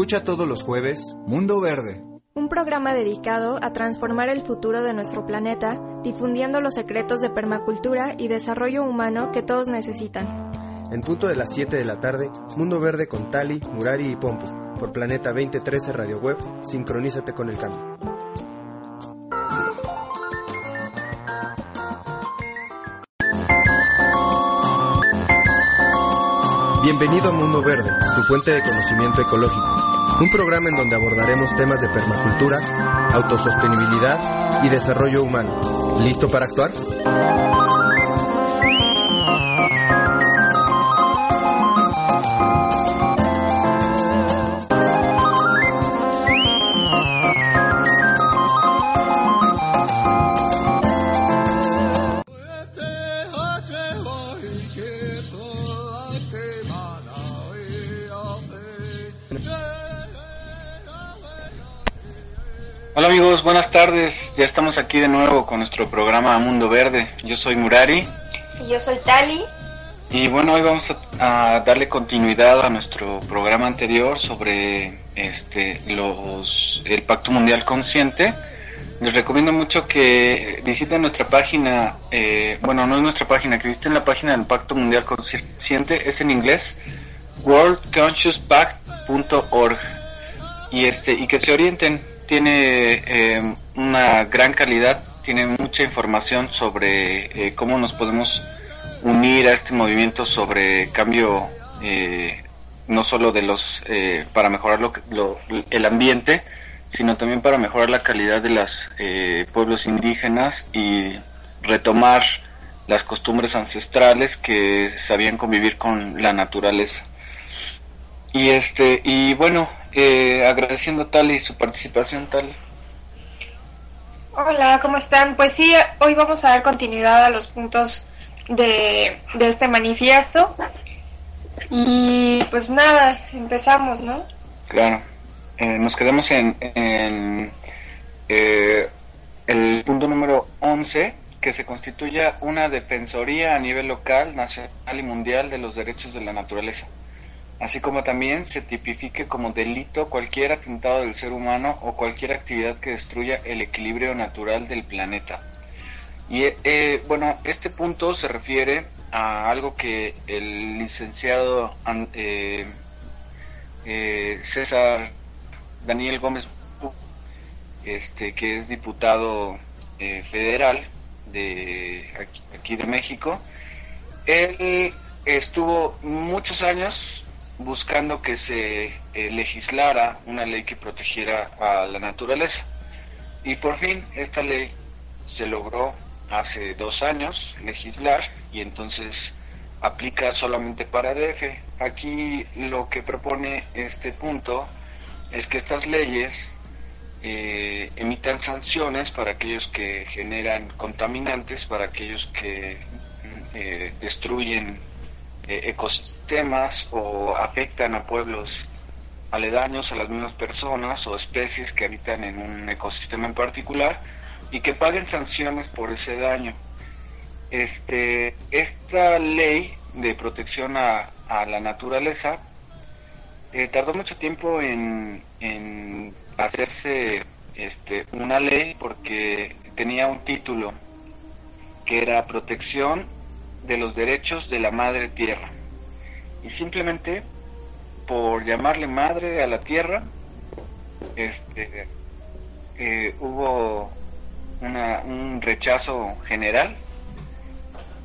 Escucha todos los jueves Mundo Verde. Un programa dedicado a transformar el futuro de nuestro planeta, difundiendo los secretos de permacultura y desarrollo humano que todos necesitan. En punto de las 7 de la tarde, Mundo Verde con Tali, Murari y Pompo. Por Planeta 2013 Radio Web, sincronízate con el cambio. Bienvenido a Mundo Verde, tu fuente de conocimiento ecológico. Un programa en donde abordaremos temas de permacultura, autosostenibilidad y desarrollo humano. ¿Listo para actuar? Tardes. Ya estamos aquí de nuevo con nuestro programa Mundo Verde. Yo soy Murari. Y yo soy Tali. Y bueno, hoy vamos a, a darle continuidad a nuestro programa anterior sobre este los el Pacto Mundial Consciente. Les recomiendo mucho que visiten nuestra página, eh, bueno, no es nuestra página, que visiten la página del Pacto Mundial Consciente, es en inglés, worldconsciouspact.org y este y que se orienten tiene eh, una gran calidad, tiene mucha información sobre eh, cómo nos podemos unir a este movimiento sobre cambio eh, no solo de los eh, para mejorar lo, lo, el ambiente, sino también para mejorar la calidad de los eh, pueblos indígenas y retomar las costumbres ancestrales que sabían convivir con la naturaleza. Y este y bueno, eh, agradeciendo tal y su participación tal. Hola, ¿cómo están? Pues sí, hoy vamos a dar continuidad a los puntos de, de este manifiesto. Y pues nada, empezamos, ¿no? Claro. Eh, nos quedamos en, en eh, el punto número 11, que se constituya una defensoría a nivel local, nacional y mundial de los derechos de la naturaleza así como también se tipifique como delito cualquier atentado del ser humano o cualquier actividad que destruya el equilibrio natural del planeta. Y eh, bueno, este punto se refiere a algo que el licenciado eh, eh, César Daniel Gómez, este, que es diputado eh, federal de aquí de México, él estuvo muchos años buscando que se eh, legislara una ley que protegiera a la naturaleza. Y por fin esta ley se logró hace dos años legislar y entonces aplica solamente para DF. Aquí lo que propone este punto es que estas leyes eh, emitan sanciones para aquellos que generan contaminantes, para aquellos que eh, destruyen ecosistemas o afectan a pueblos aledaños a las mismas personas o especies que habitan en un ecosistema en particular y que paguen sanciones por ese daño. Este, esta ley de protección a, a la naturaleza eh, tardó mucho tiempo en, en hacerse este, una ley porque tenía un título que era protección de los derechos de la madre tierra. Y simplemente por llamarle madre a la tierra, este, eh, hubo una, un rechazo general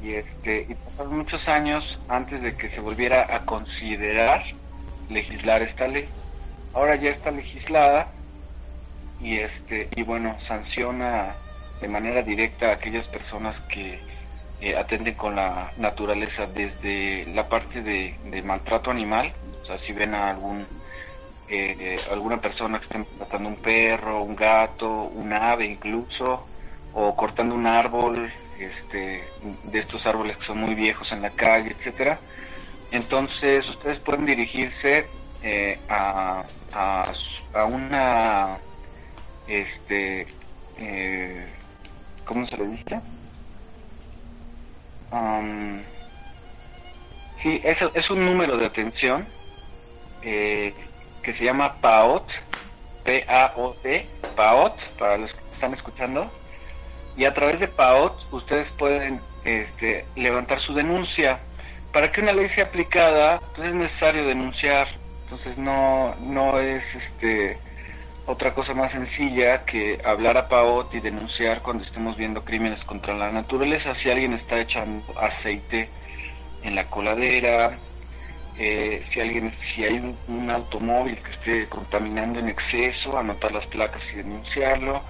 y este y pasaron muchos años antes de que se volviera a considerar legislar esta ley. Ahora ya está legislada y este y bueno sanciona de manera directa a aquellas personas que eh, atenden con la naturaleza desde la parte de, maltrato animal, o sea, si ven a algún eh, alguna persona que esté matando un perro, un gato, un ave incluso, o cortando un árbol, este, de estos árboles que son muy viejos en la calle, etcétera. Entonces ustedes pueden dirigirse eh, a, a, a, una, este, eh, ¿cómo se le dice? Um, sí, es, es, un número de atención eh, que se llama PAOT, P-A-O-T, PAOT, para los que están escuchando. Y a través de PAOT ustedes pueden este, levantar su denuncia. Para que una ley sea aplicada, pues es necesario denunciar. Entonces no, no es este otra cosa más sencilla que hablar a PAOT y denunciar cuando estemos viendo crímenes contra la naturaleza. Si alguien está echando aceite en la coladera, eh, si alguien, si hay un, automóvil que esté contaminando en exceso, anotar las placas y denunciarlo.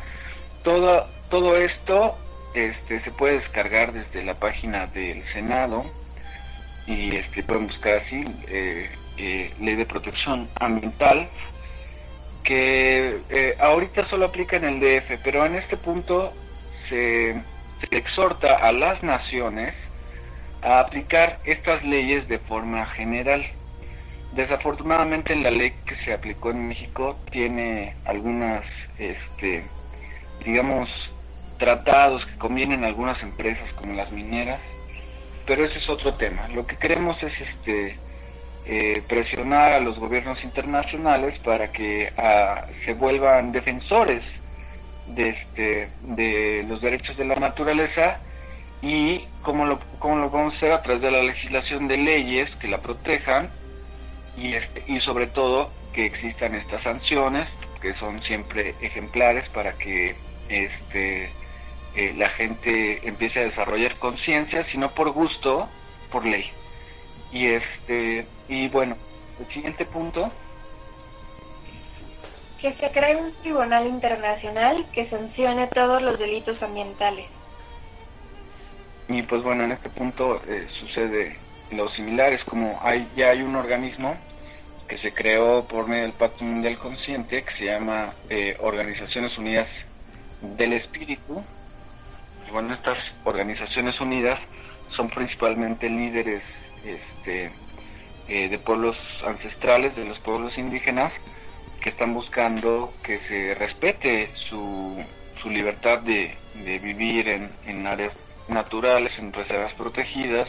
Todo, todo esto este, se puede descargar desde la página del Senado y este, pueden buscar así eh, eh, Ley de Protección Ambiental que eh, ahorita solo aplica en el DF, pero en este punto se, exhorta a las naciones a aplicar estas leyes de forma general. Desafortunadamente la ley que se aplicó en México tiene algunas, este, digamos, tratados que convienen a algunas empresas como las mineras, pero ese es otro tema. Lo que queremos es este eh, presionar a los gobiernos internacionales para que ah, se vuelvan defensores de, este, de los derechos de la naturaleza y cómo lo, cómo lo vamos a hacer a través de la legislación de leyes que la protejan y, este, y sobre todo que existan estas sanciones que son siempre ejemplares para que este, eh, la gente empiece a desarrollar conciencia, sino por gusto, por ley. Y este y bueno, el siguiente punto que se cree un tribunal internacional que sancione todos los delitos ambientales. Y pues bueno, en este punto eh, sucede lo similar, es como hay, ya hay un organismo que se creó por medio del Pacto Mundial Consciente que se llama eh, Organizaciones Unidas del Espíritu. Y bueno, estas Organizaciones Unidas son principalmente líderes este, eh, de pueblos ancestrales, de los pueblos indígenas, que están buscando que se respete su, su libertad de, vivir en, en, áreas naturales, en reservas protegidas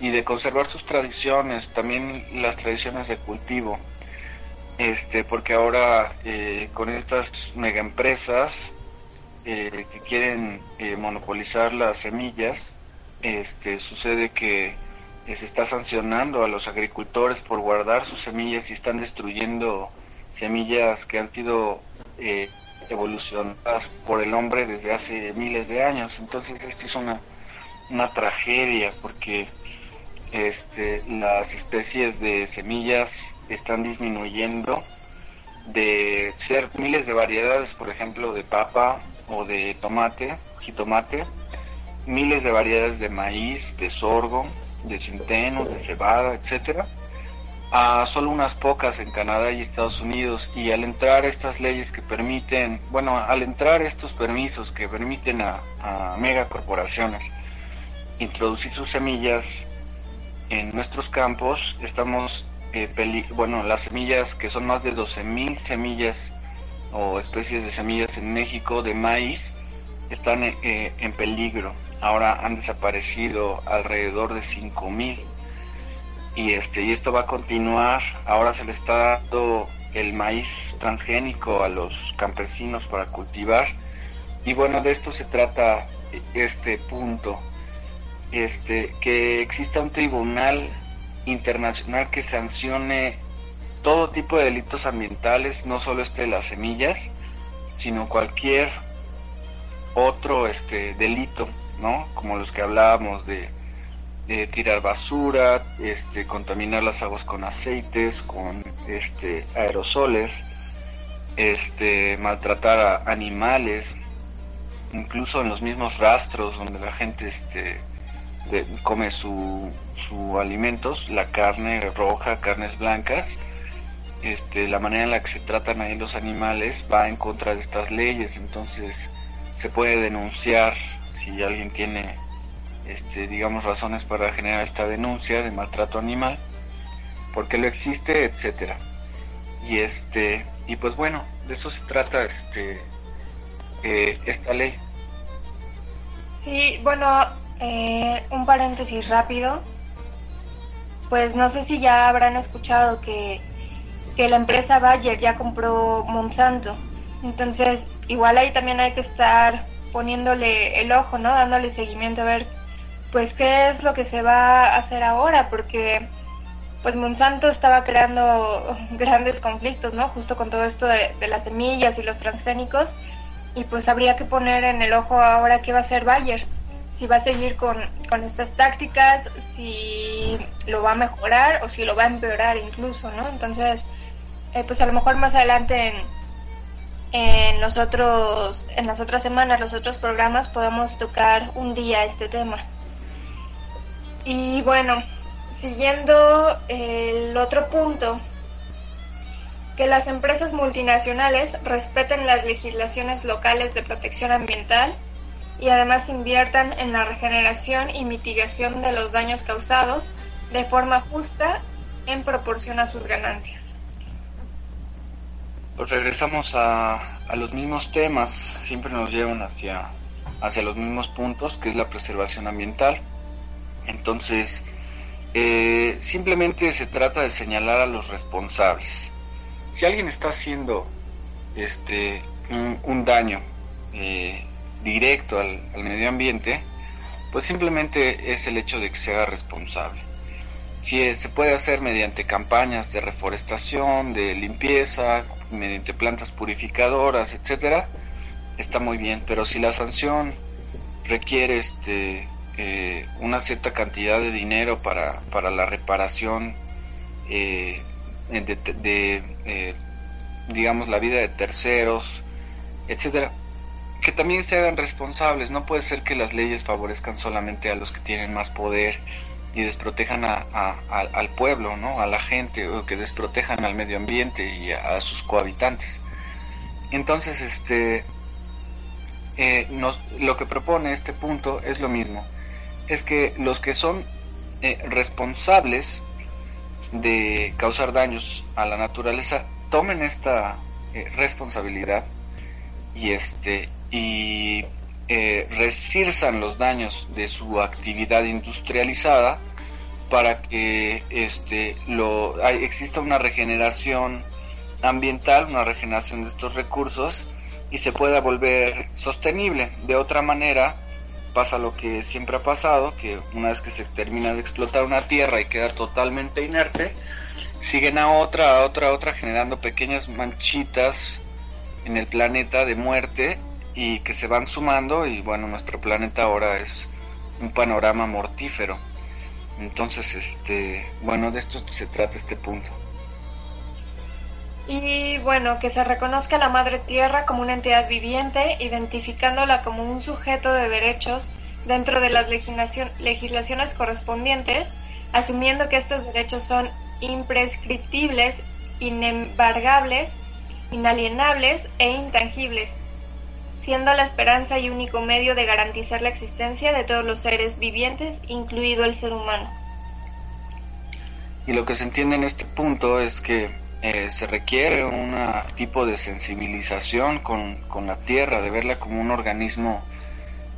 y de conservar sus tradiciones, también las tradiciones de cultivo. Este, porque ahora eh, con estas megaempresas eh, que quieren eh, monopolizar las semillas, este, sucede que se está sancionando a los agricultores por guardar sus semillas y están destruyendo semillas que han sido eh, evolucionadas por el hombre desde hace miles de años. Entonces esto es una, una tragedia porque este, las especies de semillas están disminuyendo de ser miles de variedades, por ejemplo, de papa o de tomate, jitomate, miles de variedades de maíz, de sorgo, de centeno, de cebada, etcétera, a solo unas pocas en Canadá y Estados Unidos y al entrar estas leyes que permiten, bueno, al entrar estos permisos que permiten a, megacorporaciones introducir sus semillas en nuestros campos, estamos, eh, bueno, las semillas que son más de 12.000 semillas o especies de semillas en México de maíz están eh, en peligro ahora han desaparecido alrededor de 5.000 y este y esto va a continuar. Ahora se le está dando el maíz transgénico a los campesinos para cultivar. Y bueno de esto se trata este punto. Este que exista un tribunal internacional que sancione todo tipo de delitos ambientales no solo este de las semillas sino cualquier otro este delito ¿no? Como los que hablábamos de, tirar basura, este, contaminar las aguas con aceites, con este, aerosoles, este, maltratar a animales, incluso en los mismos rastros donde la gente este, come su, su alimentos, la carne roja, carnes blancas, este, la manera en la que se tratan ahí los animales va en contra de estas leyes, entonces se puede denunciar si alguien tiene, este, digamos, razones para generar esta denuncia de maltrato animal, porque lo existe, etcétera. Y este, y pues bueno, de eso se trata este, eh, esta ley. Sí, bueno, eh, un paréntesis rápido. Pues no sé si ya habrán escuchado que que la empresa Bayer ya compró Monsanto. Entonces, igual ahí también hay que estar poniéndole el ojo, ¿no? Dándole seguimiento a ver, pues, qué es lo que se va a hacer ahora, porque, pues, Monsanto estaba creando grandes conflictos, ¿no? Justo con todo esto de, de las semillas y los transgénicos, y pues habría que poner en el ojo ahora qué va a hacer Bayer si va a seguir con, con, estas tácticas, si lo va a mejorar o si lo va a empeorar incluso, ¿no? Entonces, eh, pues a lo mejor más adelante en, en los otros, en las otras semanas, los otros programas, podamos tocar un día este tema. Y bueno, siguiendo el otro punto, que las empresas multinacionales respeten las legislaciones locales de protección ambiental y además inviertan en la regeneración y mitigación de los daños causados de forma justa en proporción a sus ganancias. Pues regresamos a, los mismos temas, siempre nos llevan hacia, hacia los mismos puntos, que es la preservación ambiental. Entonces, eh, simplemente se trata de señalar a los responsables. Si alguien está haciendo este un, un daño eh, directo al, al, medio ambiente, pues simplemente es el hecho de que se haga responsable. Si se puede hacer mediante campañas de reforestación, de limpieza, mediante plantas purificadoras, etcétera, está muy bien. Pero si la sanción requiere este eh, una cierta cantidad de dinero para, para la reparación eh, de, de eh, digamos la vida de terceros, etcétera, que también se hagan responsables. No puede ser que las leyes favorezcan solamente a los que tienen más poder y desprotejan a, al pueblo, ¿no? a la gente, o que desprotejan al medio ambiente y a, sus cohabitantes. Entonces, este, eh, nos, lo que propone este punto es lo mismo, es que los que son eh, responsables de causar daños a la naturaleza tomen esta eh, responsabilidad y este y eh, los daños de su actividad industrializada para que este lo hay, exista una regeneración ambiental, una regeneración de estos recursos y se pueda volver sostenible. De otra manera pasa lo que siempre ha pasado, que una vez que se termina de explotar una tierra y queda totalmente inerte, siguen a otra, a otra, a otra generando pequeñas manchitas en el planeta de muerte y que se van sumando y bueno, nuestro planeta ahora es un panorama mortífero. Entonces, este, bueno, de esto se trata este punto. Y bueno, que se reconozca a la Madre Tierra como una entidad viviente, identificándola como un sujeto de derechos dentro de las legislaciones correspondientes, asumiendo que estos derechos son imprescriptibles, inembargables, inalienables e intangibles, siendo la esperanza y único medio de garantizar la existencia de todos los seres vivientes, incluido el ser humano. Y lo que se entiende en este punto es que eh, se requiere un tipo de sensibilización con, con, la Tierra, de verla como un organismo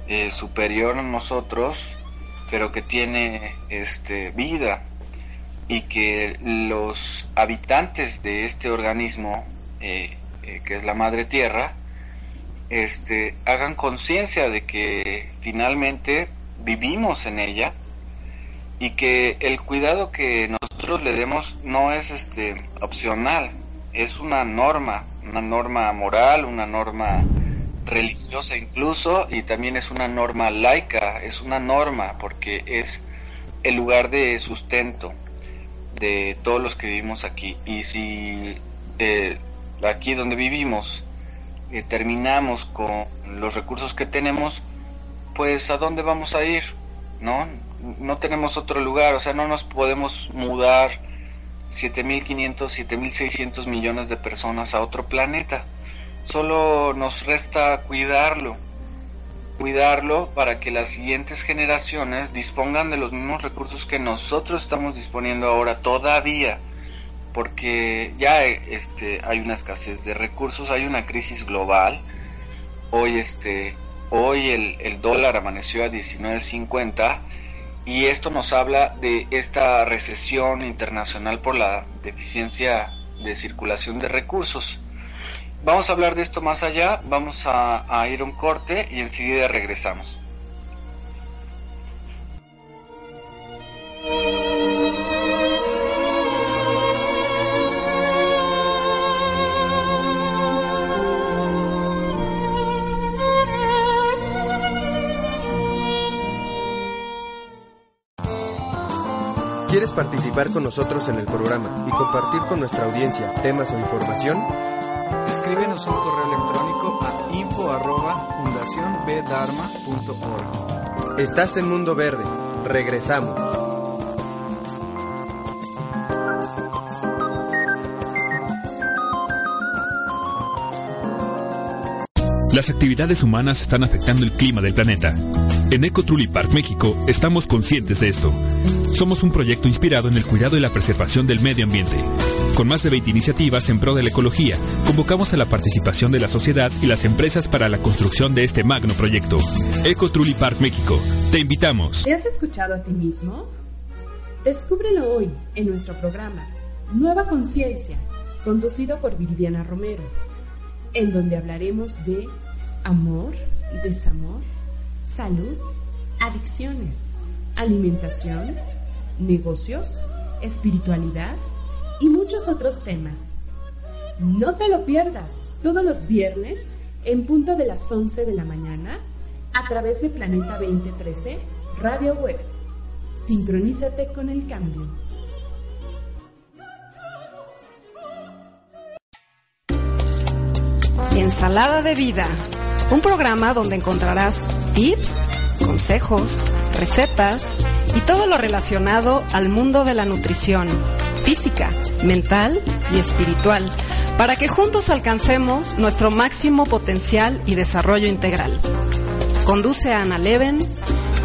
eh, superior a nosotros, pero que tiene este, vida y que los habitantes de este organismo, eh, que es la Madre Tierra, este, hagan conciencia de que finalmente vivimos en ella y que el cuidado que nosotros le demos no es este opcional, es una norma, una norma moral, una norma religiosa incluso y también es una norma laica, es una norma porque es el lugar de sustento de todos los que vivimos aquí. Y si eh, aquí donde vivimos eh, terminamos con los recursos que tenemos, pues a dónde vamos a ir, ¿no? No tenemos otro lugar, o sea, no nos podemos mudar 7.500, 7.600 millones de personas a otro planeta. Solo nos resta cuidarlo, cuidarlo para que las siguientes generaciones dispongan de los mismos recursos que nosotros estamos disponiendo ahora todavía porque ya este, hay una escasez de recursos, hay una crisis global. Hoy, este, hoy el, el dólar amaneció a 19.50 y esto nos habla de esta recesión internacional por la deficiencia de circulación de recursos. Vamos a hablar de esto más allá, vamos a, a ir a un corte y enseguida regresamos. ¿Quieres participar con nosotros en el programa y compartir con nuestra audiencia temas o información? Escríbenos un correo electrónico a info@fundacionbdharma.org. Estás en Mundo Verde. Regresamos. Las actividades humanas están afectando el clima del planeta. En Eco Truly Park México estamos conscientes de esto. Somos un proyecto inspirado en el cuidado y la preservación del medio ambiente. Con más de 20 iniciativas en pro de la ecología, convocamos a la participación de la sociedad y las empresas para la construcción de este magno proyecto. Eco Truly Park México, te invitamos. ¿Te has escuchado a ti mismo? Descúbrelo hoy en nuestro programa Nueva Conciencia, conducido por Viridiana Romero, en donde hablaremos de amor, desamor, salud, adicciones, alimentación, negocios, espiritualidad y muchos otros temas. No te lo pierdas todos los viernes en punto de las 11 de la mañana a través de Planeta 2013 Radio Web. Sincronízate con el cambio. Ensalada de Vida, un programa donde encontrarás tips, consejos, recetas y todo lo relacionado al mundo de la nutrición, física, mental y espiritual, para que juntos alcancemos nuestro máximo potencial y desarrollo integral. Conduce a Ana Leven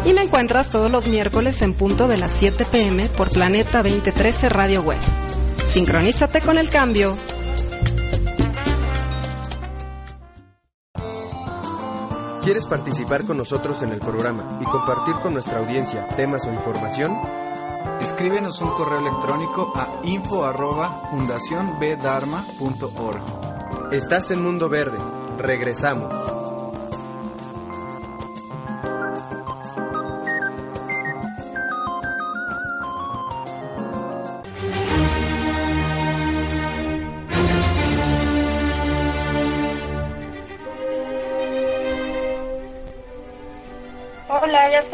y me encuentras todos los miércoles en punto de las 7 pm por Planeta 2013 Radio Web. Sincronízate con el cambio ¿Quieres participar con nosotros en el programa y compartir con nuestra audiencia temas o información? Escríbenos un correo electrónico a info@fundacionbdharma.org. Estás en Mundo Verde. Regresamos.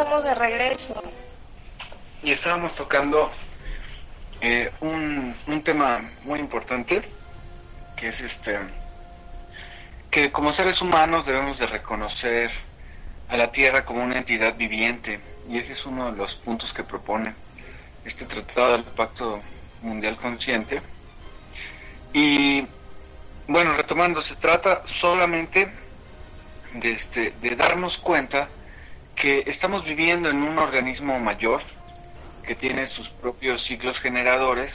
De regreso. Y estábamos tocando eh, un, un tema muy importante, que es este, que como seres humanos debemos de reconocer a la Tierra como una entidad viviente, y ese es uno de los puntos que propone este Tratado del Pacto Mundial Consciente. Y bueno, retomando, se trata solamente de, este, de darnos cuenta que estamos viviendo en un organismo mayor que tiene sus propios ciclos generadores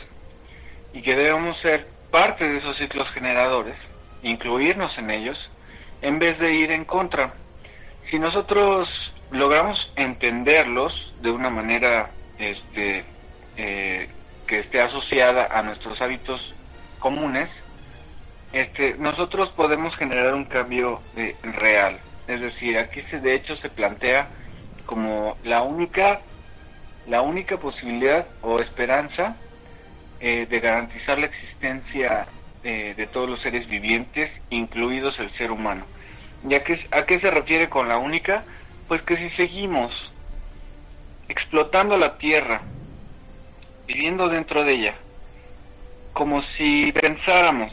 y que debemos ser parte de esos ciclos generadores, incluirnos en ellos, en vez de ir en contra. Si nosotros logramos entenderlos de una manera este, eh, que esté asociada a nuestros hábitos comunes, este, nosotros podemos generar un cambio eh, real. Es decir, aquí se, de hecho se plantea como la única, la única posibilidad o esperanza eh, de garantizar la existencia eh, de todos los seres vivientes, incluidos el ser humano. ¿Y a qué, a qué se refiere con la única? Pues que si seguimos explotando la tierra, viviendo dentro de ella, como si pensáramos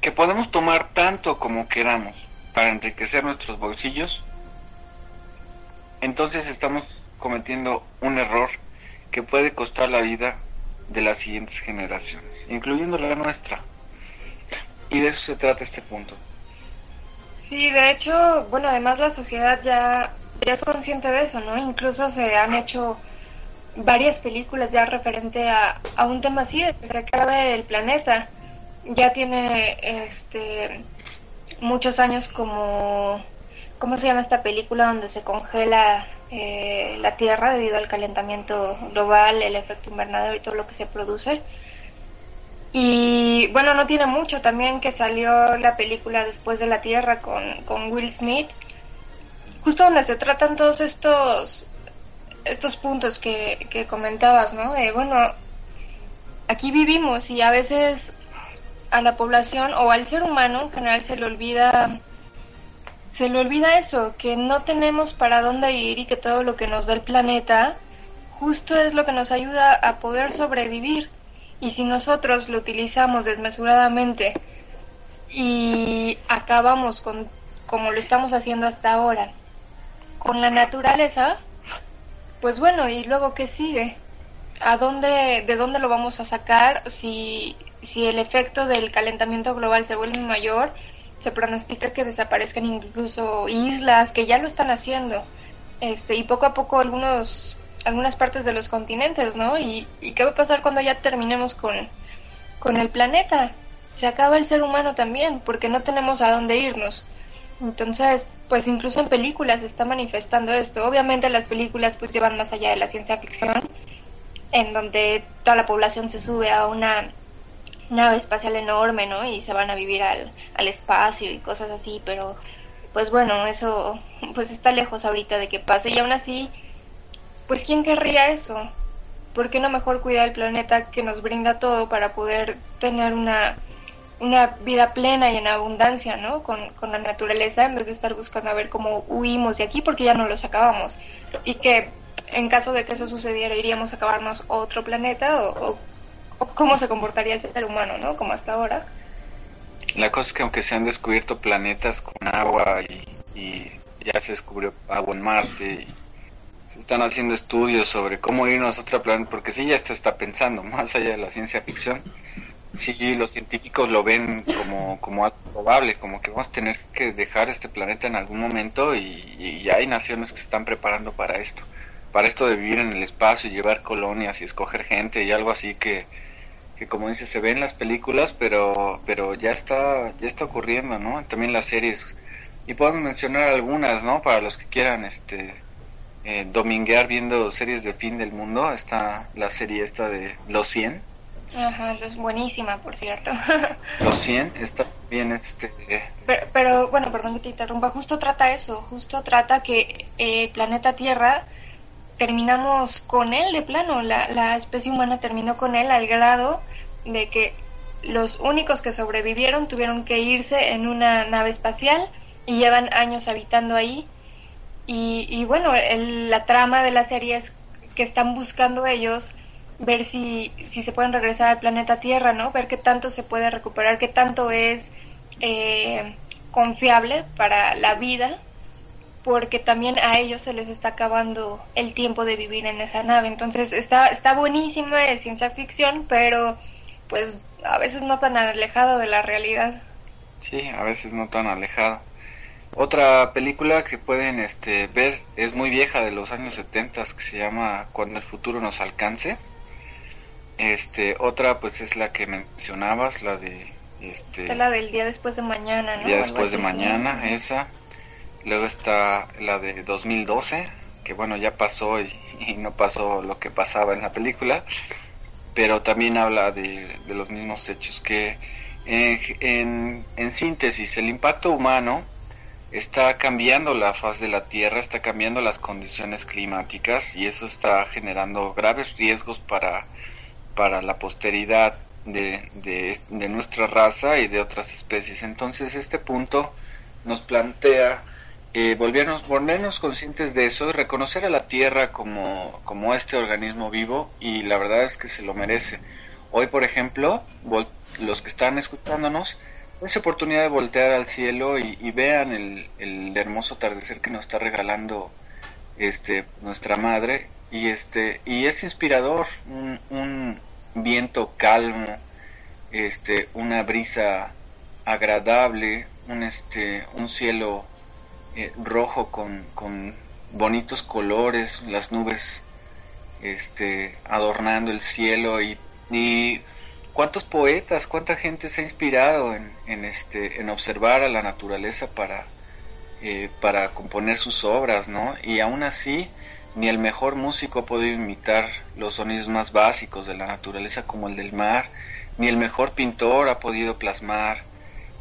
que podemos tomar tanto como queramos para enriquecer nuestros bolsillos, entonces estamos cometiendo un error que puede costar la vida de las siguientes generaciones, incluyendo la nuestra. Y de eso se trata este punto. Sí, de hecho, bueno, además la sociedad ya, ya es consciente de eso, ¿no? Incluso se han hecho varias películas ya referente a, a un tema así, de que se acabe el planeta. Ya tiene este muchos años como ¿cómo se llama esta película donde se congela eh, la Tierra debido al calentamiento global, el efecto invernadero y todo lo que se produce? Y bueno, no tiene mucho también que salió la película Después de la Tierra con, con Will Smith, justo donde se tratan todos estos estos puntos que, que comentabas, ¿no? De, bueno, aquí vivimos y a veces a la población o al ser humano en general se le olvida se le olvida eso, que no tenemos para dónde ir y que todo lo que nos da el planeta justo es lo que nos ayuda a poder sobrevivir. Y si nosotros lo utilizamos desmesuradamente y acabamos con como lo estamos haciendo hasta ahora con la naturaleza, pues bueno, ¿y luego qué sigue? ¿A dónde, de dónde lo vamos a sacar si, si el efecto del calentamiento global se vuelve mayor? Se pronostica que desaparezcan incluso islas que ya lo están haciendo. Este, y poco a poco algunos, algunas partes de los continentes, ¿no? ¿Y, qué va a pasar cuando ya terminemos con, con el planeta? Se acaba el ser humano también, porque no tenemos a dónde irnos. Entonces, pues incluso en películas se está manifestando esto. Obviamente las películas pues llevan más allá de la ciencia ficción, en donde toda la población se sube a una nave espacial enorme, ¿no? Y se van a vivir al, al espacio y cosas así, pero pues bueno, eso pues está lejos ahorita de que pase y aún así, pues ¿quién querría eso? ¿Por qué no mejor cuidar el planeta que nos brinda todo para poder tener una una vida plena y en abundancia, ¿no? Con, la naturaleza, en vez de estar buscando a ver cómo huimos de aquí porque ya no los acabamos. Y que en caso de que eso sucediera, iríamos a acabarnos otro planeta o, cómo se comportaría el ser humano, ¿no? Como hasta ahora. La cosa es que aunque se han descubierto planetas con agua y, ya se descubrió agua en Marte y se están haciendo estudios sobre cómo irnos a otro planeta, porque sí ya se está pensando, más allá de la ciencia ficción, Sí, los científicos lo ven como, como algo probable, como que vamos a tener que dejar este planeta en algún momento y, hay naciones que se están preparando para esto, para esto de vivir en el espacio y llevar colonias y escoger gente y algo así que, que como dice se ve en las películas, pero, pero ya está, ya está ocurriendo, ¿no? También las series y podemos mencionar algunas, ¿no? Para los que quieran, este, eh, dominguear viendo series de fin del mundo, está la serie esta de Los 100 Ajá, es buenísima, por cierto. Los 100 está bien este... Pero, bueno, perdón que te interrumpa, justo trata eso, justo trata que eh, planeta Tierra terminamos con él de plano, la, la especie humana terminó con él al grado de que los únicos que sobrevivieron tuvieron que irse en una nave espacial y llevan años habitando ahí. Y, bueno, la trama de la serie es que están buscando ellos ver si, si se pueden regresar al planeta Tierra, ¿no? Ver qué tanto se puede recuperar, qué tanto es eh, confiable para la vida, porque también a ellos se les está acabando el tiempo de vivir en esa nave. Entonces está, está buenísima de ciencia ficción, pero pues a veces no tan alejado de la realidad. Sí, a veces no tan alejado. Otra película que pueden este, ver es muy vieja de los años 70 que se llama Cuando el futuro nos alcance este, otra pues es la que mencionabas, la de este la del día después de mañana, ¿no? Día después de mañana, esa. Luego está la de 2012, que bueno, ya pasó y, no pasó lo que pasaba en la película, pero también habla de, los mismos hechos que en, en síntesis, el impacto humano está cambiando la faz de la Tierra, está cambiando las condiciones climáticas y eso está generando graves riesgos para para la posteridad de, de, nuestra raza y de otras especies. Entonces este punto nos plantea eh, volvernos, volvernos conscientes de eso y reconocer a la Tierra como, como este organismo vivo y la verdad es que se lo merece. Hoy, por ejemplo, los que están escuchándonos, es oportunidad de voltear al cielo y, vean el, el, hermoso atardecer que nos está regalando este nuestra madre y este y es inspirador un, viento calmo este una brisa agradable un este un cielo eh, rojo con, con bonitos colores las nubes este adornando el cielo y, y cuántos poetas cuánta gente se ha inspirado en, en este en observar a la naturaleza para eh, para componer sus obras no y aún así ni el mejor músico ha podido imitar los sonidos más básicos de la naturaleza como el del mar, ni el mejor pintor ha podido plasmar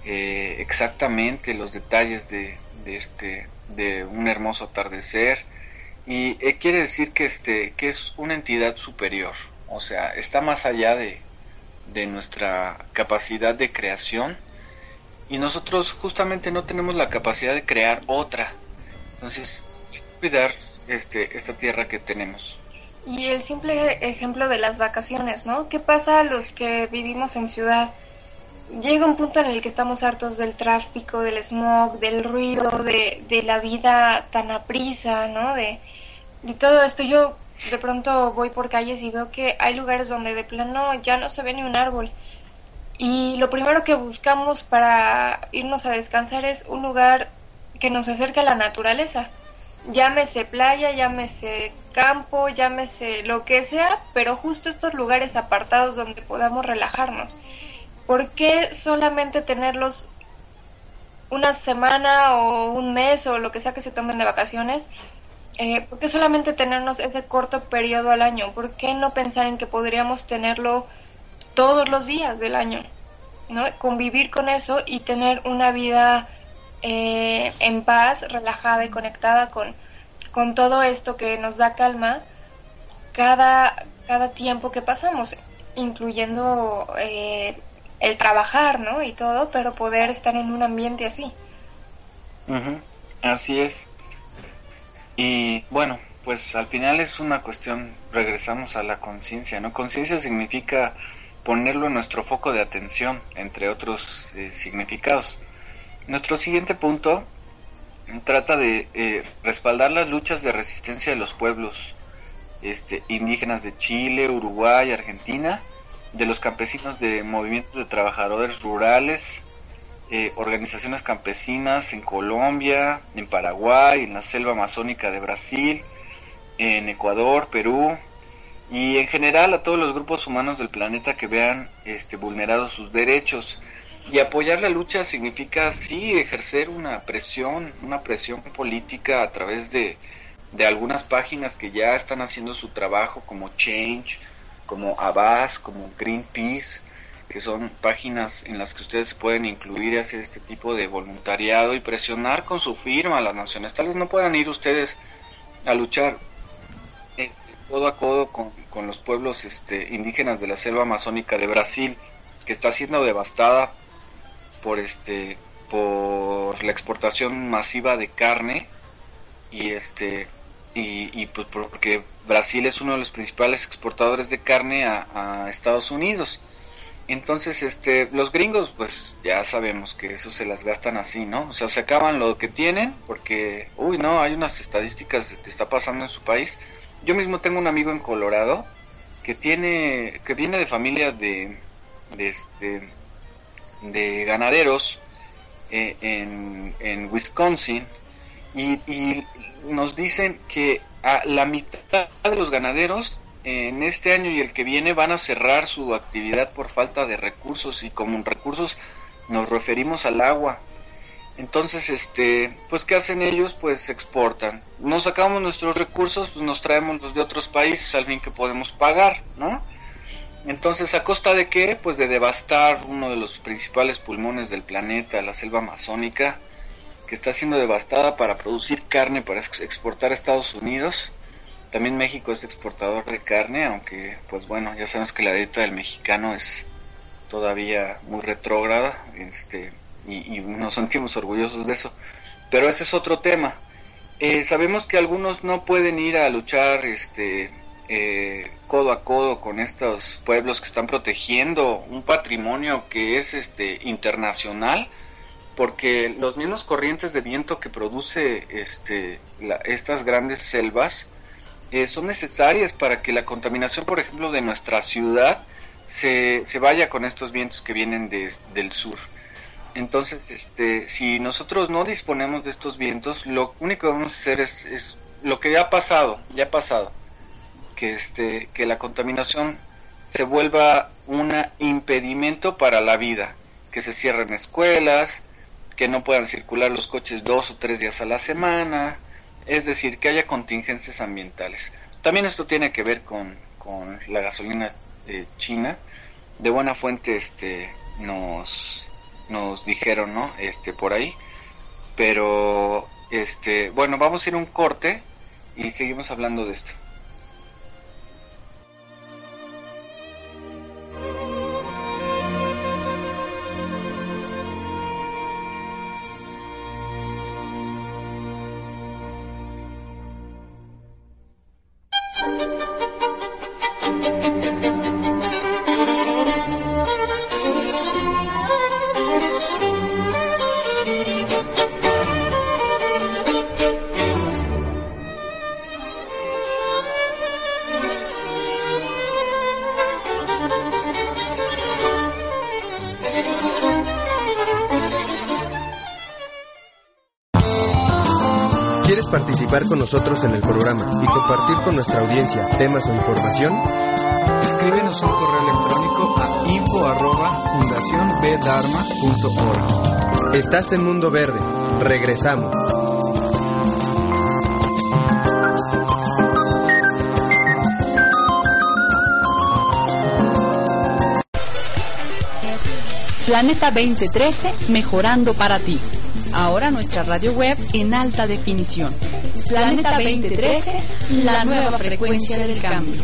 eh, exactamente los detalles de, este de un hermoso atardecer. Y eh, quiere decir que este que es una entidad superior. O sea está más allá de, de nuestra capacidad de creación. Y nosotros justamente no tenemos la capacidad de crear otra. Entonces cuidar este esta tierra que tenemos. Y el simple ejemplo de las vacaciones no qué pasa a los que vivimos en ciudad llega un punto en el que estamos hartos del tráfico, del smog, del ruido, de, de la vida tan aprisa, ¿no? De, de todo esto. Yo de pronto voy por calles y veo que hay lugares donde de plano ya no se ve ni un árbol. Y lo primero que buscamos para irnos a descansar es un lugar que nos acerque a la naturaleza. Llámese playa, llámese campo, llámese lo que sea, pero justo estos lugares apartados donde podamos relajarnos. ¿Por qué solamente tenerlos una semana o un mes o lo que sea que se tomen de vacaciones? Eh, ¿Por qué solamente tenernos ese corto periodo al año? ¿Por qué no pensar en que podríamos tenerlo todos los días del año? ¿no? Convivir con eso y tener una vida eh, en paz, relajada y conectada con, con todo esto que nos da calma cada, cada tiempo que pasamos, incluyendo eh, el trabajar, ¿no? Y todo, pero poder estar en un ambiente así. Así es. Y bueno, pues al final es una cuestión, regresamos a la conciencia, ¿no? Conciencia significa ponerlo en nuestro foco de atención, entre otros eh, significados. Nuestro siguiente punto trata de eh, respaldar las luchas de resistencia de los pueblos este, indígenas de Chile, Uruguay, Argentina, de los campesinos de movimientos de trabajadores rurales, eh, organizaciones campesinas en Colombia, en Paraguay, en la selva amazónica de Brasil, en Ecuador, Perú y en general a todos los grupos humanos del planeta que vean este, vulnerados sus derechos. Y apoyar la lucha significa sí ejercer una presión, una presión política a través de, de algunas páginas que ya están haciendo su trabajo como Change, como Abbas, como Greenpeace, que son páginas en las que ustedes pueden incluir y hacer este tipo de voluntariado y presionar con su firma a las naciones. Tal vez no puedan ir ustedes a luchar este, codo a codo con, con, los pueblos este, indígenas de la selva amazónica de Brasil, que está siendo devastada por este por la exportación masiva de carne y este y, pues porque Brasil es uno de los principales exportadores de carne a, Estados Unidos. Entonces, este, los gringos, pues ya sabemos que eso se las gastan así, ¿no? O sea, se acaban lo que tienen porque, uy, no, hay unas estadísticas que está pasando en su país. Yo mismo tengo un amigo en Colorado que tiene, que viene de familia de, de, este, de ganaderos eh, en, Wisconsin y nos dicen que a la mitad de los ganaderos en este año y el que viene van a cerrar su actividad por falta de recursos y como recursos nos referimos al agua. Entonces, este, pues ¿qué hacen ellos? Pues exportan. No sacamos nuestros recursos, pues nos traemos los de otros países al fin que podemos pagar, ¿no? Entonces, ¿a costa de qué? Pues de devastar uno de los principales pulmones del planeta, la selva amazónica, que está siendo devastada para producir carne para exportar a Estados Unidos. También México es exportador de carne, aunque pues bueno, ya sabemos que la dieta del mexicano es todavía muy retrógrada este, y, nos sentimos orgullosos de eso. Pero ese es otro tema. Eh, sabemos que algunos no pueden ir a luchar este, eh, codo a codo con estos pueblos que están protegiendo un patrimonio que es este, internacional porque los mismos corrientes de viento que produce este, estas grandes selvas eh, son necesarias para que la contaminación, por ejemplo, de nuestra ciudad se, se vaya con estos vientos que vienen del sur. Entonces, este, si nosotros no disponemos de estos vientos, lo único que vamos a hacer es, es lo que ya ha pasado, ya ha pasado, que, este, que la contaminación se vuelva un impedimento para la vida, que se cierren escuelas, que no puedan circular los coches dos o tres días a la semana, es decir, que haya contingencias ambientales. También esto tiene que ver con, con la gasolina eh, china, de buena fuente este nos nos dijeron, ¿no? Este por ahí. Pero este, bueno, vamos a ir un corte y seguimos hablando de esto. Nosotros en el programa y compartir con nuestra audiencia temas o información? Escríbenos un correo electrónico a info arroba fundacionbdharma.org. Estás en Mundo Verde. Regresamos. Planeta 2013, mejorando para ti. Ahora nuestra radio web en alta definición. Planeta 2013, la nueva frecuencia del cambio.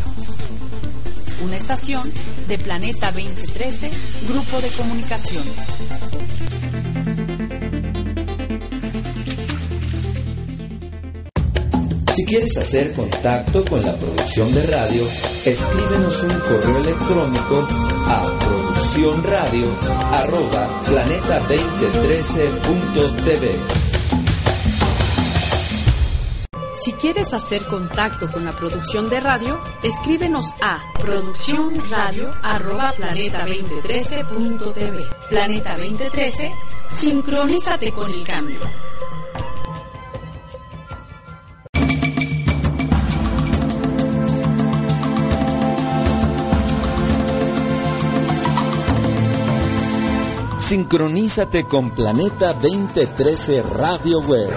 Una estación de Planeta 2013, Grupo de Comunicación. Si quieres hacer contacto con la producción de radio, escríbenos un correo electrónico a producciónradio@planeta2013.tv. Si quieres hacer contacto con la producción de radio, escríbenos a producciónradio@planeta2013.tv. Planeta 2013, sincronízate con el cambio. Sincronízate con Planeta 2013 Radio Web.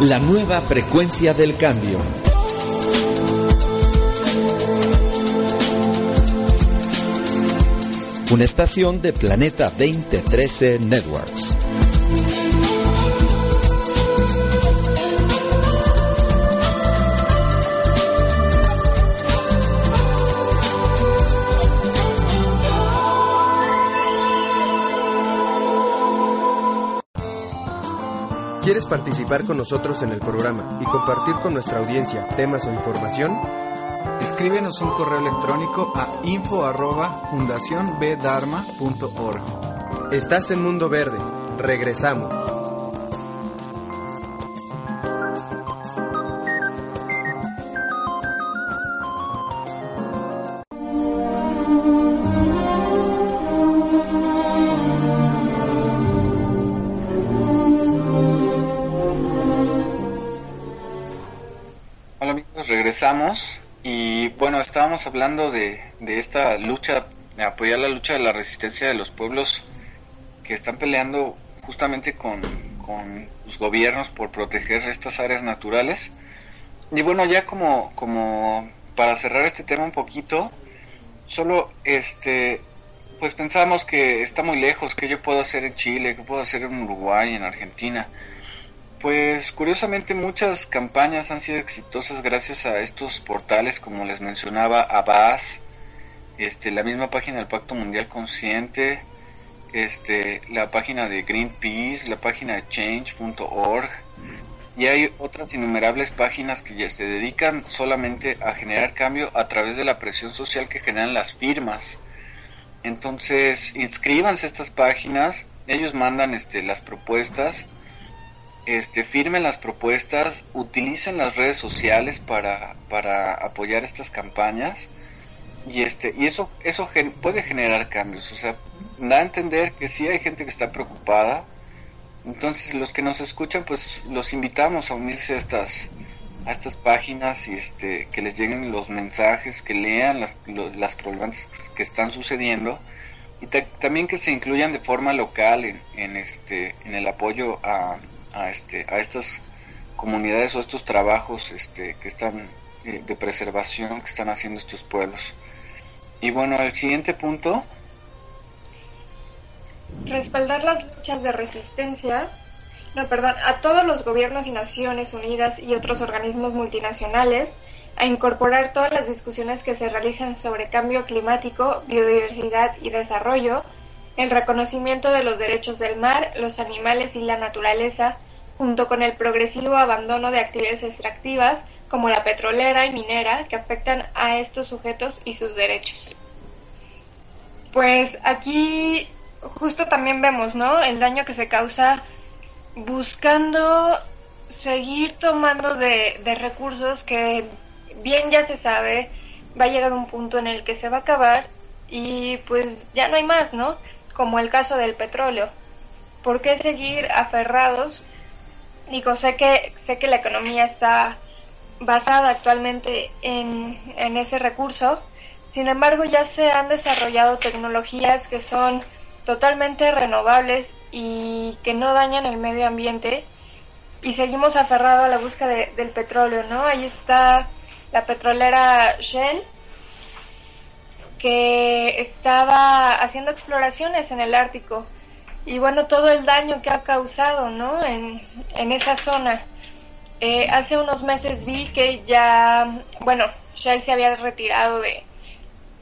La nueva frecuencia del cambio. Una estación de Planeta 2013 Networks. ¿Quieres participar con nosotros en el programa y compartir con nuestra audiencia temas o información? Escríbenos un correo electrónico a info arroba fundacionbdharma.org. Estás en Mundo Verde. Regresamos. Y bueno, estábamos hablando de, de esta lucha, de apoyar la lucha de la resistencia de los pueblos que están peleando justamente con, con los gobiernos por proteger estas áreas naturales. Y bueno, ya como, como para cerrar este tema un poquito, solo este pues pensamos que está muy lejos, que yo puedo hacer en Chile, que puedo hacer en Uruguay, en Argentina. Pues curiosamente muchas campañas han sido exitosas gracias a estos portales como les mencionaba Abbas, este, la misma página del Pacto Mundial Consciente, este, la página de Greenpeace, la página de change.org y hay otras innumerables páginas que se dedican solamente a generar cambio a través de la presión social que generan las firmas. Entonces, inscríbanse a estas páginas, ellos mandan este, las propuestas este, firmen las propuestas, utilicen las redes sociales para, para apoyar estas campañas y este y eso eso puede generar cambios, o sea, da a entender que sí hay gente que está preocupada. Entonces, los que nos escuchan, pues los invitamos a unirse a estas a estas páginas y este que les lleguen los mensajes, que lean las lo- las problemáticas que están sucediendo y ta- también que se incluyan de forma local en este en el apoyo a a este a estas comunidades o estos trabajos este que están eh, de preservación que están haciendo estos pueblos Y bueno, el siguiente punto. Respaldar las luchas de resistencia, no, perdón, a todos los gobiernos y Naciones Unidas y otros organismos multinacionales a incorporar todas las discusiones que se realizan sobre cambio climático, biodiversidad y desarrollo, el reconocimiento de los derechos del mar, los animales y la naturaleza, junto con el progresivo abandono de actividades extractivas como la petrolera y minera que afectan a estos sujetos y sus derechos. Pues aquí justo también vemos, ¿no? El daño que se causa buscando seguir tomando de, de recursos que bien ya se sabe va a llegar un punto en el que se va a acabar y pues ya no hay más, ¿no? Como el caso del petróleo. ¿Por qué seguir aferrados? Digo, sé que, sé que la economía está basada actualmente en, en ese recurso, sin embargo ya se han desarrollado tecnologías que son totalmente renovables y que no dañan el medio ambiente y seguimos aferrados a la búsqueda del petróleo, ¿no? Ahí está la petrolera Shell que estaba haciendo exploraciones en el Ártico y bueno, todo el daño que ha causado, ¿no? En, en esa zona. Eh, hace unos meses vi que ya, bueno, Shell se había retirado de,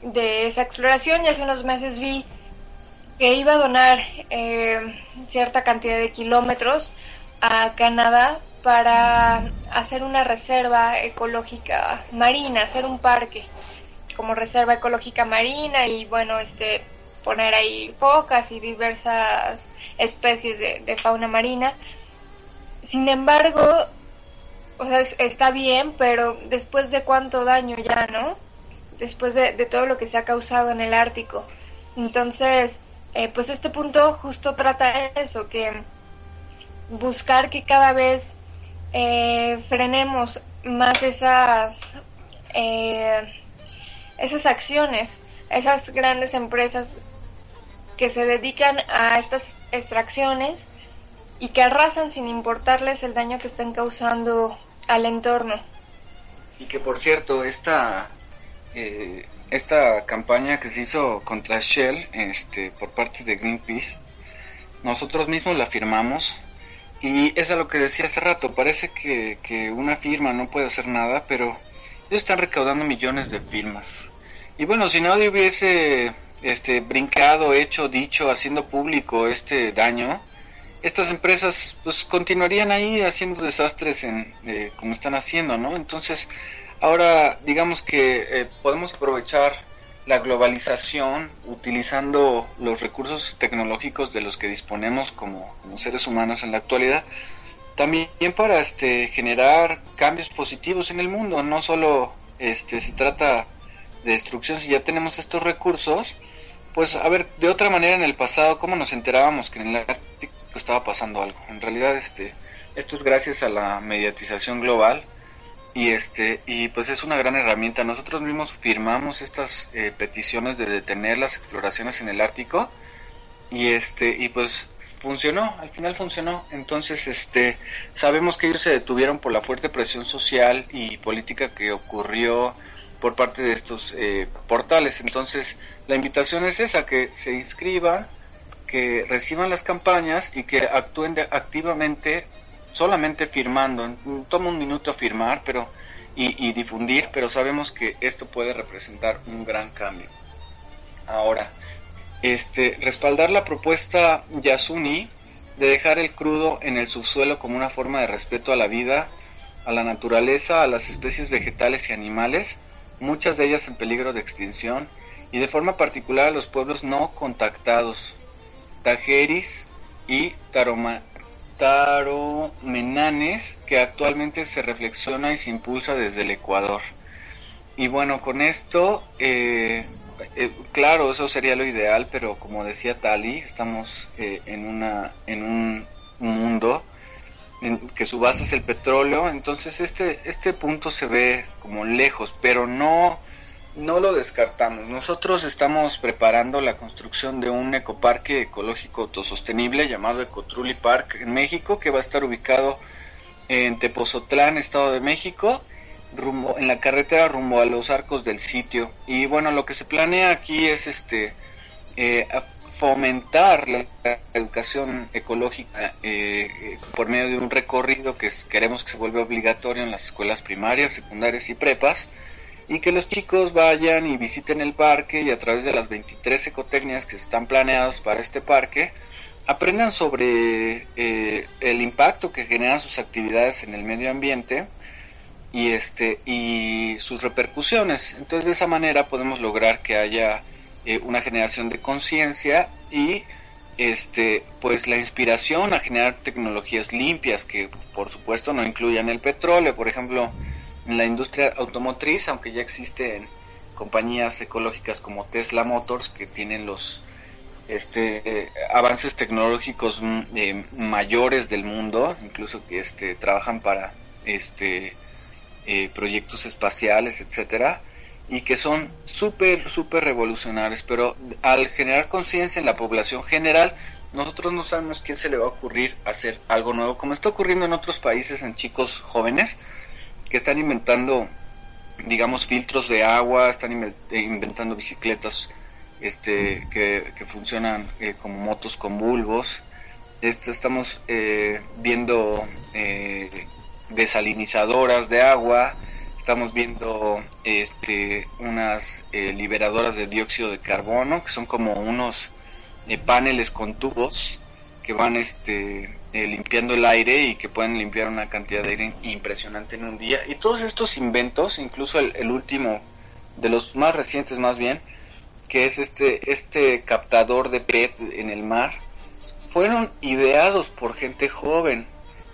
de esa exploración y hace unos meses vi que iba a donar eh, cierta cantidad de kilómetros a Canadá para hacer una reserva ecológica marina, hacer un parque como reserva ecológica marina y bueno, este poner ahí focas y diversas especies de, fauna marina. Sin embargo, o sea, está bien, pero después de cuánto daño ya, ¿no? Después de, de todo lo que se ha causado en el Ártico. Entonces, eh, pues este punto justo trata eso, que buscar que cada vez eh, frenemos más esas, eh, esas acciones, esas grandes empresas que se dedican a estas extracciones y que arrasan sin importarles el daño que están causando al entorno. Y que por cierto, esta eh, esta campaña que se hizo contra Shell este, por parte de Greenpeace, nosotros mismos la firmamos y es a lo que decía hace rato, parece que, que una firma no puede hacer nada, pero ellos están recaudando millones de firmas. Y bueno, si nadie hubiese este, brincado, hecho, dicho, haciendo público este daño, estas empresas pues continuarían ahí haciendo desastres en, eh, como están haciendo, ¿no? Entonces, Ahora, digamos que eh, podemos aprovechar la globalización utilizando los recursos tecnológicos de los que disponemos como, seres humanos en la actualidad, también para este, generar cambios positivos en el mundo. No solo este, se trata de destrucción, si ya tenemos estos recursos, pues a ver, de otra manera en el pasado, ¿cómo nos enterábamos que en el Ártico estaba pasando algo? En realidad, este, esto es gracias a la mediatización global y este y pues es una gran herramienta nosotros mismos firmamos estas eh, peticiones de detener las exploraciones en el Ártico y este y pues funcionó al final funcionó entonces este sabemos que ellos se detuvieron por la fuerte presión social y política que ocurrió por parte de estos eh, portales entonces la invitación es esa que se inscriban que reciban las campañas y que actúen activamente solamente firmando, toma un minuto firmar pero y, difundir, pero sabemos que esto puede representar un gran cambio. Ahora, este, respaldar la propuesta Yasuni de dejar el crudo en el subsuelo como una forma de respeto a la vida, a la naturaleza, a las especies vegetales y animales, muchas de ellas en peligro de extinción, y de forma particular a los pueblos no contactados, Tajeris y Taroma, Menanes que actualmente se reflexiona y se impulsa desde el Ecuador. Y bueno, con esto, eh, eh, claro, eso sería lo ideal, pero como decía Tali, estamos eh, en, una, en un mundo en que su base es el petróleo, entonces este, este punto se ve como lejos, pero no no lo descartamos. Nosotros estamos preparando la construcción de un ecoparque ecológico autosostenible llamado Ecotruli Park en México, que va a estar ubicado en Tepozotlán, Estado de México. rumbo en la carretera rumbo a los arcos del sitio y bueno lo que se planea aquí es este eh, fomentar la, educación ecológica eh, eh, por medio de un recorrido que queremos que se vuelva obligatorio en las escuelas primarias, secundarias y prepas y que los chicos vayan y visiten el parque y a través de las 23 ecotecnias que están planeadas para este parque aprendan sobre el impacto que generan sus actividades en el medio ambiente y este y sus repercusiones. Entonces de esa manera podemos lograr que haya eh, una generación de conciencia y este pues la inspiración a generar tecnologías limpias que por supuesto no incluyan el petróleo. Por ejemplo en la industria automotriz aunque ya existen compañías ecológicas como Tesla Motors que tienen los este eh, avances tecnológicos mm, eh, mayores del mundo incluso que este trabajan para este proyectos espaciales etcétera y que son súper, súper revolucionarios, pero al generar conciencia en la población general, nosotros no sabemos quién se le va a ocurrir hacer algo nuevo, como está ocurriendo en otros países en chicos jóvenes que están inventando, digamos, filtros de agua, están eh, inventando bicicletas este, que, funcionan eh, como motos con bulbos. Este, estamos eh, viendo desalinizadoras de agua, estamos viendo este, unas eh, liberadoras de dióxido de carbono, que son como unos eh, paneles con tubos que van este, eh, limpiando el aire y que pueden limpiar una cantidad de aire impresionante en un día. Y todos estos inventos, incluso el, el último, de los más recientes más bien, que es este, este captador de PET en el mar, fueron ideados por gente joven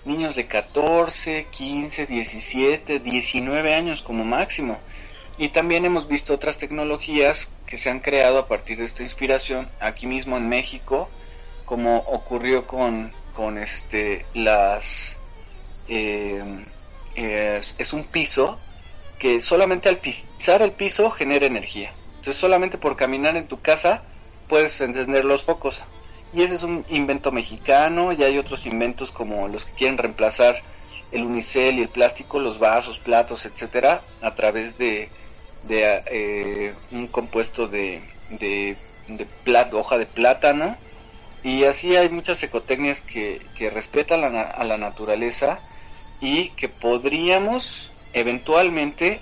niños de 14, 15, 17, 19 años como máximo. Y también hemos visto otras tecnologías que se han creado a partir de esta inspiración aquí mismo en México, como ocurrió con, con este, las... Eh, es un piso que solamente al pisar el piso genera energía. Entonces solamente por caminar en tu casa puedes encender los focos. Y ese es un invento mexicano, y hay otros inventos como los que quieren reemplazar el unicel y el plástico, los vasos, platos, etcétera, a través de, de eh, un compuesto de, de, hoja de plátano. Y así hay muchas ecotecnias que, que respetan a la naturaleza y que podríamos eventualmente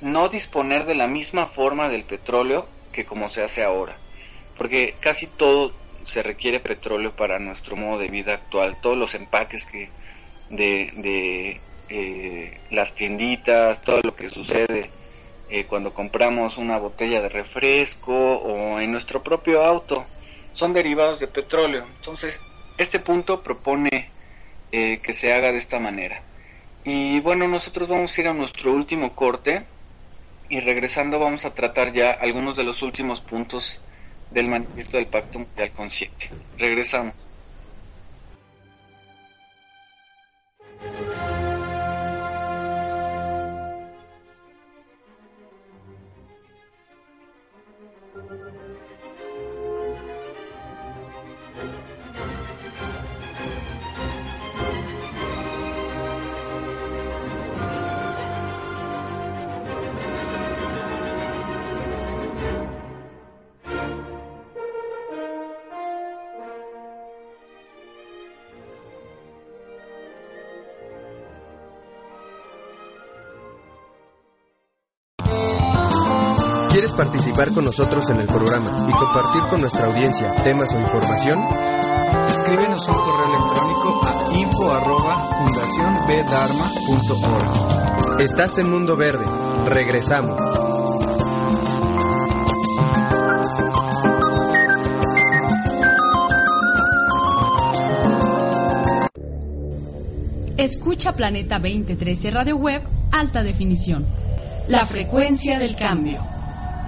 no disponer de la misma forma del petróleo que como se hace ahora. Porque casi todo se requiere petróleo para nuestro modo de vida actual. Todos los empaques que de, de eh, las tienditas, todo lo que sucede eh, cuando compramos una botella de refresco o en nuestro propio auto, son derivados de petróleo. Entonces, este punto propone eh, que se haga de esta manera. Y bueno, nosotros vamos a ir a nuestro último corte y regresando vamos a tratar ya algunos de los últimos puntos del manifiesto del Pacto Mundial Consciente. Regresamos. Con nosotros en el programa y compartir con nuestra audiencia temas o información? Escríbenos un correo electrónico a info@fundacionbdharma.org. Estás en Mundo Verde. Regresamos. Escucha Planeta 2013 Radio Web Alta Definición. La frecuencia del cambio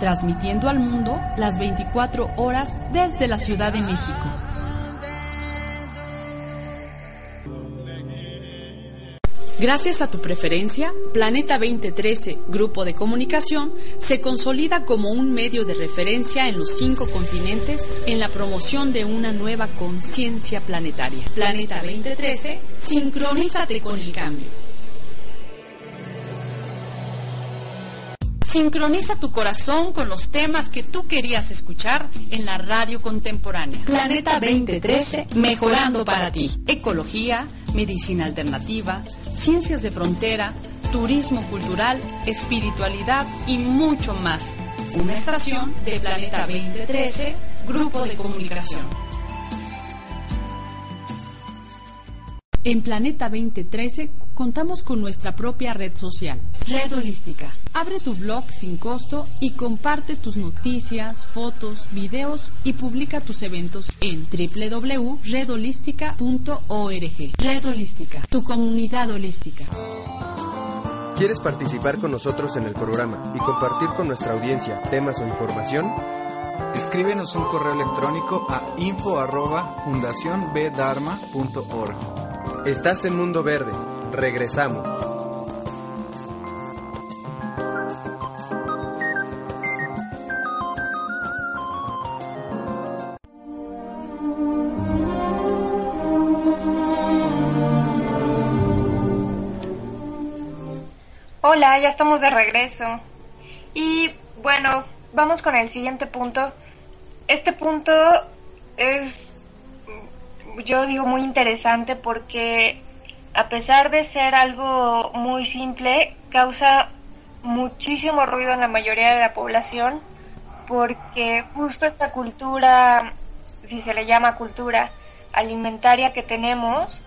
transmitiendo al mundo las 24 horas desde la Ciudad de México. Gracias a tu preferencia, Planeta 2013, Grupo de Comunicación, se consolida como un medio de referencia en los cinco continentes en la promoción de una nueva conciencia planetaria. Planeta 2013, sincronízate con el cambio. Sincroniza tu corazón con los temas que tú querías escuchar en la radio contemporánea. Planeta 2013, mejorando para ti. Ecología, medicina alternativa, ciencias de frontera, turismo cultural, espiritualidad y mucho más. Una estación de Planeta 2013, Grupo de Comunicación. En Planeta 2013 contamos con nuestra propia red social, Red Holística. Abre tu blog sin costo y comparte tus noticias, fotos, videos y publica tus eventos en www.redholística.org. Red Holística, tu comunidad holística. ¿Quieres participar con nosotros en el programa y compartir con nuestra audiencia temas o información? Escríbenos un correo electrónico a info@fundacionbdharma.org. Estás en Mundo Verde. Regresamos. Hola, ya estamos de regreso. Y bueno, vamos con el siguiente punto. Este punto es yo digo muy interesante porque a pesar de ser algo muy simple, causa muchísimo ruido en la mayoría de la población porque justo esta cultura, si se le llama cultura alimentaria que tenemos,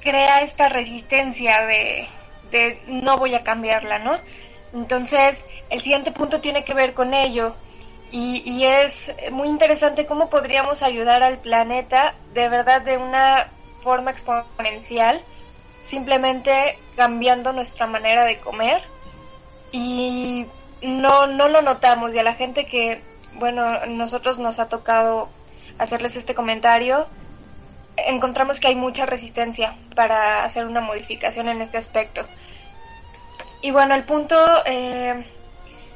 crea esta resistencia de, no voy a cambiarla, ¿no? Entonces, el siguiente punto tiene que ver con ello. Y, es muy interesante cómo podríamos ayudar al planeta de verdad de una forma exponencial, simplemente cambiando nuestra manera de comer. Y no, no lo notamos. Y a la gente que, bueno, nosotros nos ha tocado hacerles este comentario, encontramos que hay mucha resistencia para hacer una modificación en este aspecto. Y bueno, el punto... Eh,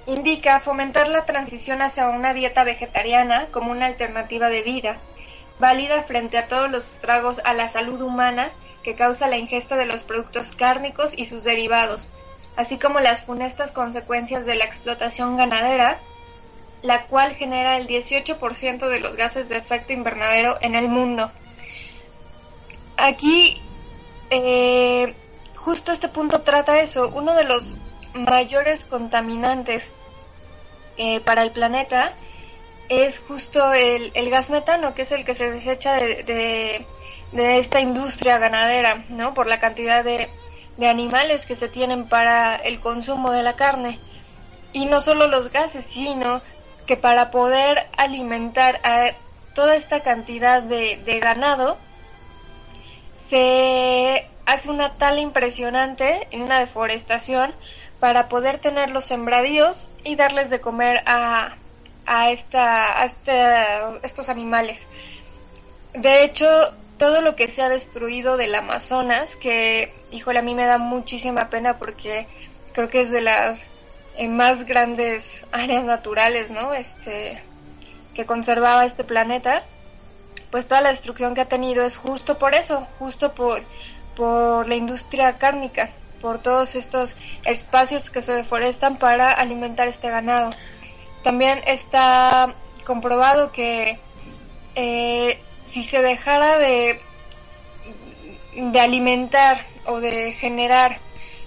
indica fomentar la transición hacia una dieta vegetariana como una alternativa de vida, válida frente a todos los estragos a la salud humana que causa la ingesta de los productos cárnicos y sus derivados, así como las funestas consecuencias de la explotación ganadera, la cual genera el 18% de los gases de efecto invernadero en el mundo. Aquí, eh, justo este punto trata eso, uno de los mayores contaminantes eh, para el planeta es justo el, gas metano, que es el que se desecha de, de, esta industria ganadera, ¿no? Por la cantidad de, de animales que se tienen para el consumo de la carne. Y no solo los gases, sino que para poder alimentar a toda esta cantidad de ganado, se hace una tala impresionante en una deforestación para poder tener los sembradíos y darles de comer a, a, esta, a estos animales. De hecho, todo lo que se ha destruido del Amazonas, que, híjole, a mí me da muchísima pena porque creo que es de las eh, más grandes áreas naturales, ¿no? Este, que conservaba este planeta, pues toda la destrucción que ha tenido es justo por eso, justo por, por la industria cárnica por todos estos espacios que se deforestan para alimentar este ganado. También está comprobado que eh, si se dejara de, de alimentar o de generar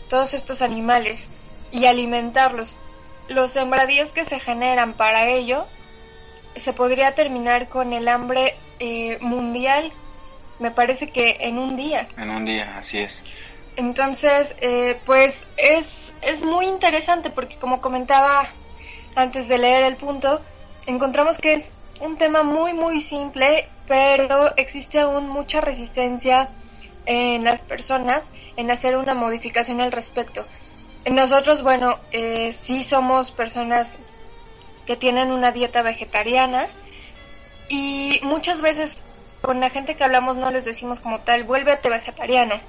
todos estos animales y alimentarlos, los sembradíos que se generan para ello, se podría terminar con el hambre eh, mundial, me parece que en un día. En un día, así es. Entonces, eh, pues es, es muy interesante porque como comentaba antes de leer el punto, encontramos que es un tema muy muy simple, pero existe aún mucha resistencia en las personas en hacer una modificación al respecto. Nosotros, bueno, eh, sí somos personas que tienen una dieta vegetariana y muchas veces con la gente que hablamos no les decimos como tal, vuélvete vegetariano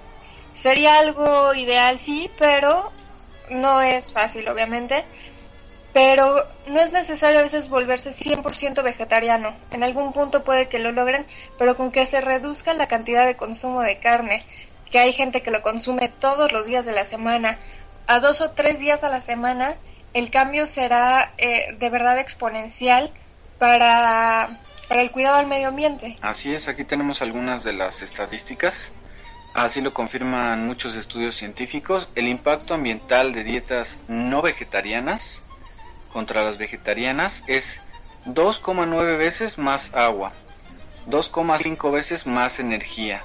Sería algo ideal, sí, pero no es fácil, obviamente. Pero no es necesario a veces volverse 100% vegetariano. En algún punto puede que lo logren, pero con que se reduzca la cantidad de consumo de carne, que hay gente que lo consume todos los días de la semana, a dos o tres días a la semana, el cambio será eh, de verdad exponencial para, para el cuidado del medio ambiente. Así es, aquí tenemos algunas de las estadísticas. Así lo confirman muchos estudios científicos. El impacto ambiental de dietas no vegetarianas contra las vegetarianas es 2,9 veces más agua, 2,5 veces más energía,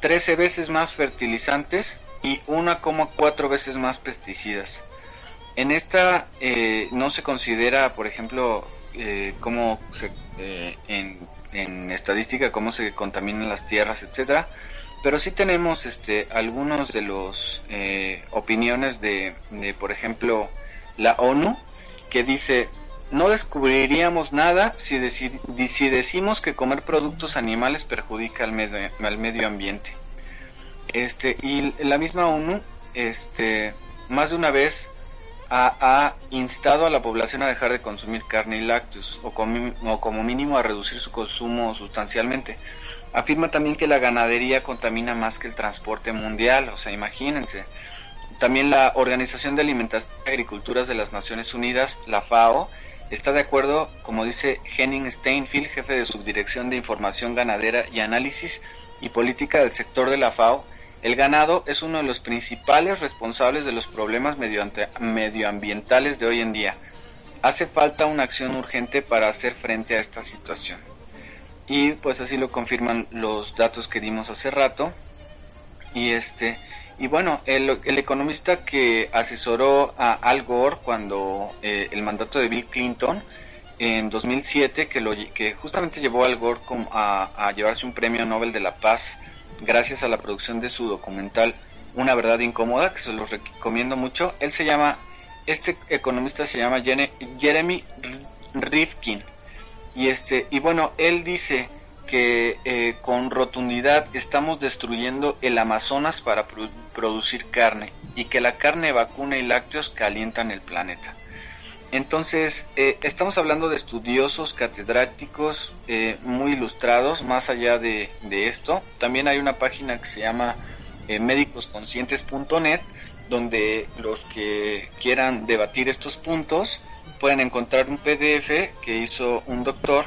13 veces más fertilizantes y 1,4 veces más pesticidas. En esta eh, no se considera, por ejemplo, eh, cómo se, eh, en, estadística cómo se contaminan las tierras, etcétera, pero sí tenemos este algunos de los eh, opiniones de, de, por ejemplo, la ONU que dice no descubriríamos nada si, si decimos que comer productos animales perjudica al medio, al medio ambiente. Este, y la misma ONU, este, más de una vez ha, instado a la población a dejar de consumir carne y lácteos, o como mínimo a reducir su consumo sustancialmente. Afirma también que la ganadería contamina más que el transporte mundial, o sea, imagínense. También la Organización de Alimentación y Agriculturas de las Naciones Unidas, la FAO, está de acuerdo, como dice Henning Steinfield, jefe de Subdirección de Información Ganadera y Análisis y Política del sector de la FAO, el ganado es uno de los principales responsables de los problemas medioambientales de hoy en día. Hace falta una acción urgente para hacer frente a esta situación. Y pues así lo confirman los datos que dimos hace rato. Y este y bueno, el, economista que asesoró a Al Gore cuando eh, el mandato de Bill Clinton en 2007, que, lo, que justamente llevó a Al Gore a, a llevarse un premio Nobel de la Paz gracias a la producción de su documental Una verdad incómoda, que se los recomiendo mucho. Él se llama, este economista se llama Jeremy Rifkin. Y este, y bueno, él dice que eh, con rotundidad estamos destruyendo el Amazonas para producir carne y que la carne vacuna y lácteos calientan el planeta. Entonces, eh, estamos hablando de estudiosos, catedráticos, eh, muy ilustrados, más allá de, esto. También hay una página que se llama eh, médicosconscientes.net, donde los que quieran debatir estos puntos pueden encontrar un PDF que hizo un doctor,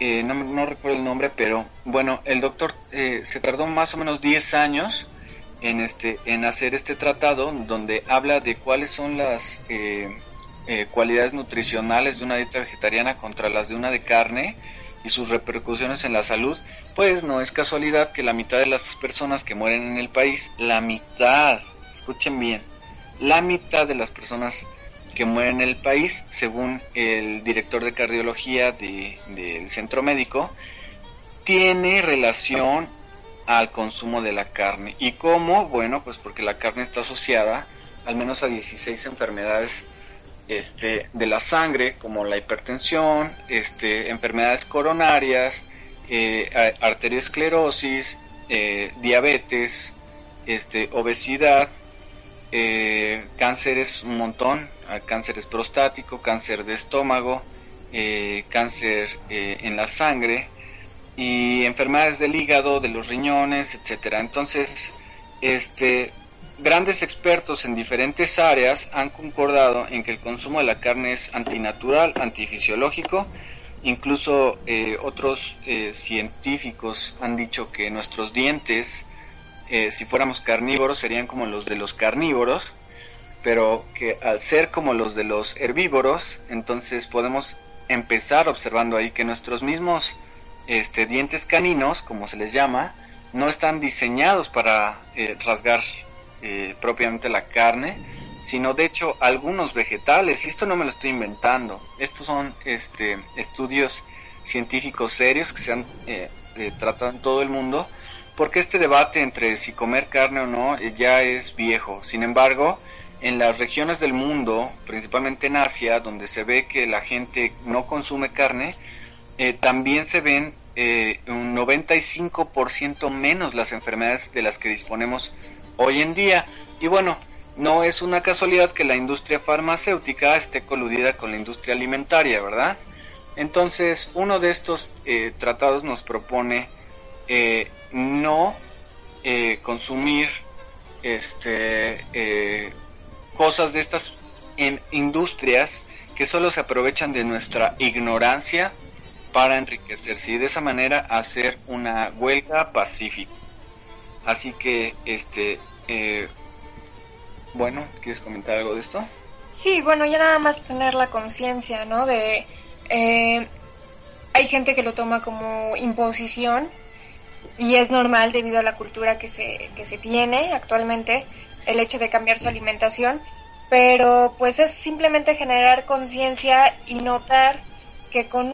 no, no, recuerdo el nombre, pero bueno, el doctor se tardó más o menos 10 años en, este, en hacer este tratado, donde habla de cuáles son las eh, cualidades nutricionales de una dieta vegetariana contra las de una de carne y sus repercusiones en la salud, pues no es casualidad que la mitad de las personas que mueren en el país, la mitad, escuchen bien, la mitad de las personas que mueren en el país, según el director de cardiología del centro médico, tiene relación al consumo de la carne. ¿Y cómo? Bueno, pues porque la carne está asociada al menos a 16 enfermedades este, de la sangre, como la hipertensión, este, enfermedades coronarias, eh, arteriosclerosis, eh, diabetes, este, obesidad, eh, cánceres un montón, cánceres prostático, cáncer de estómago, cáncer en la sangre y enfermedades del hígado, de los riñones, etcétera. Entonces, este, Grandes expertos en diferentes áreas han concordado en que el consumo de la carne es antinatural, antifisiológico. Incluso eh, otros eh, científicos han dicho que nuestros dientes, eh, si fuéramos carnívoros, serían como los de los carnívoros, pero que al ser como los de los herbívoros, entonces podemos empezar observando ahí que nuestros mismos este, dientes caninos, como se les llama, no están diseñados para rasgar eh, propiamente la carne, sino de hecho algunos vegetales. Y esto no me lo estoy inventando. Estos son este, estudios científicos serios que se han eh, eh, tratado en todo el mundo, porque este debate entre si comer carne o no ya es viejo. Sin embargo, en las regiones del mundo, principalmente en Asia, donde se ve que la gente no consume carne, también se ven un 95% menos las enfermedades de las que disponemos hoy en día. Y bueno, no es una casualidad que la industria farmacéutica esté coludida con la industria alimentaria, ¿verdad? Entonces, uno de estos eh, tratados nos propone eh, no eh, consumir este, cosas de estas en industrias que solo se aprovechan de nuestra ignorancia para enriquecerse y de esa manera hacer una huelga pacífica. Así que, este, eh, bueno, ¿quieres comentar algo de esto? Sí, bueno, ya nada más tener la conciencia, ¿no? De, eh, hay gente que lo toma como imposición y es normal debido a la cultura que se, que se tiene actualmente el hecho de cambiar su alimentación, pero pues es simplemente generar conciencia y notar que con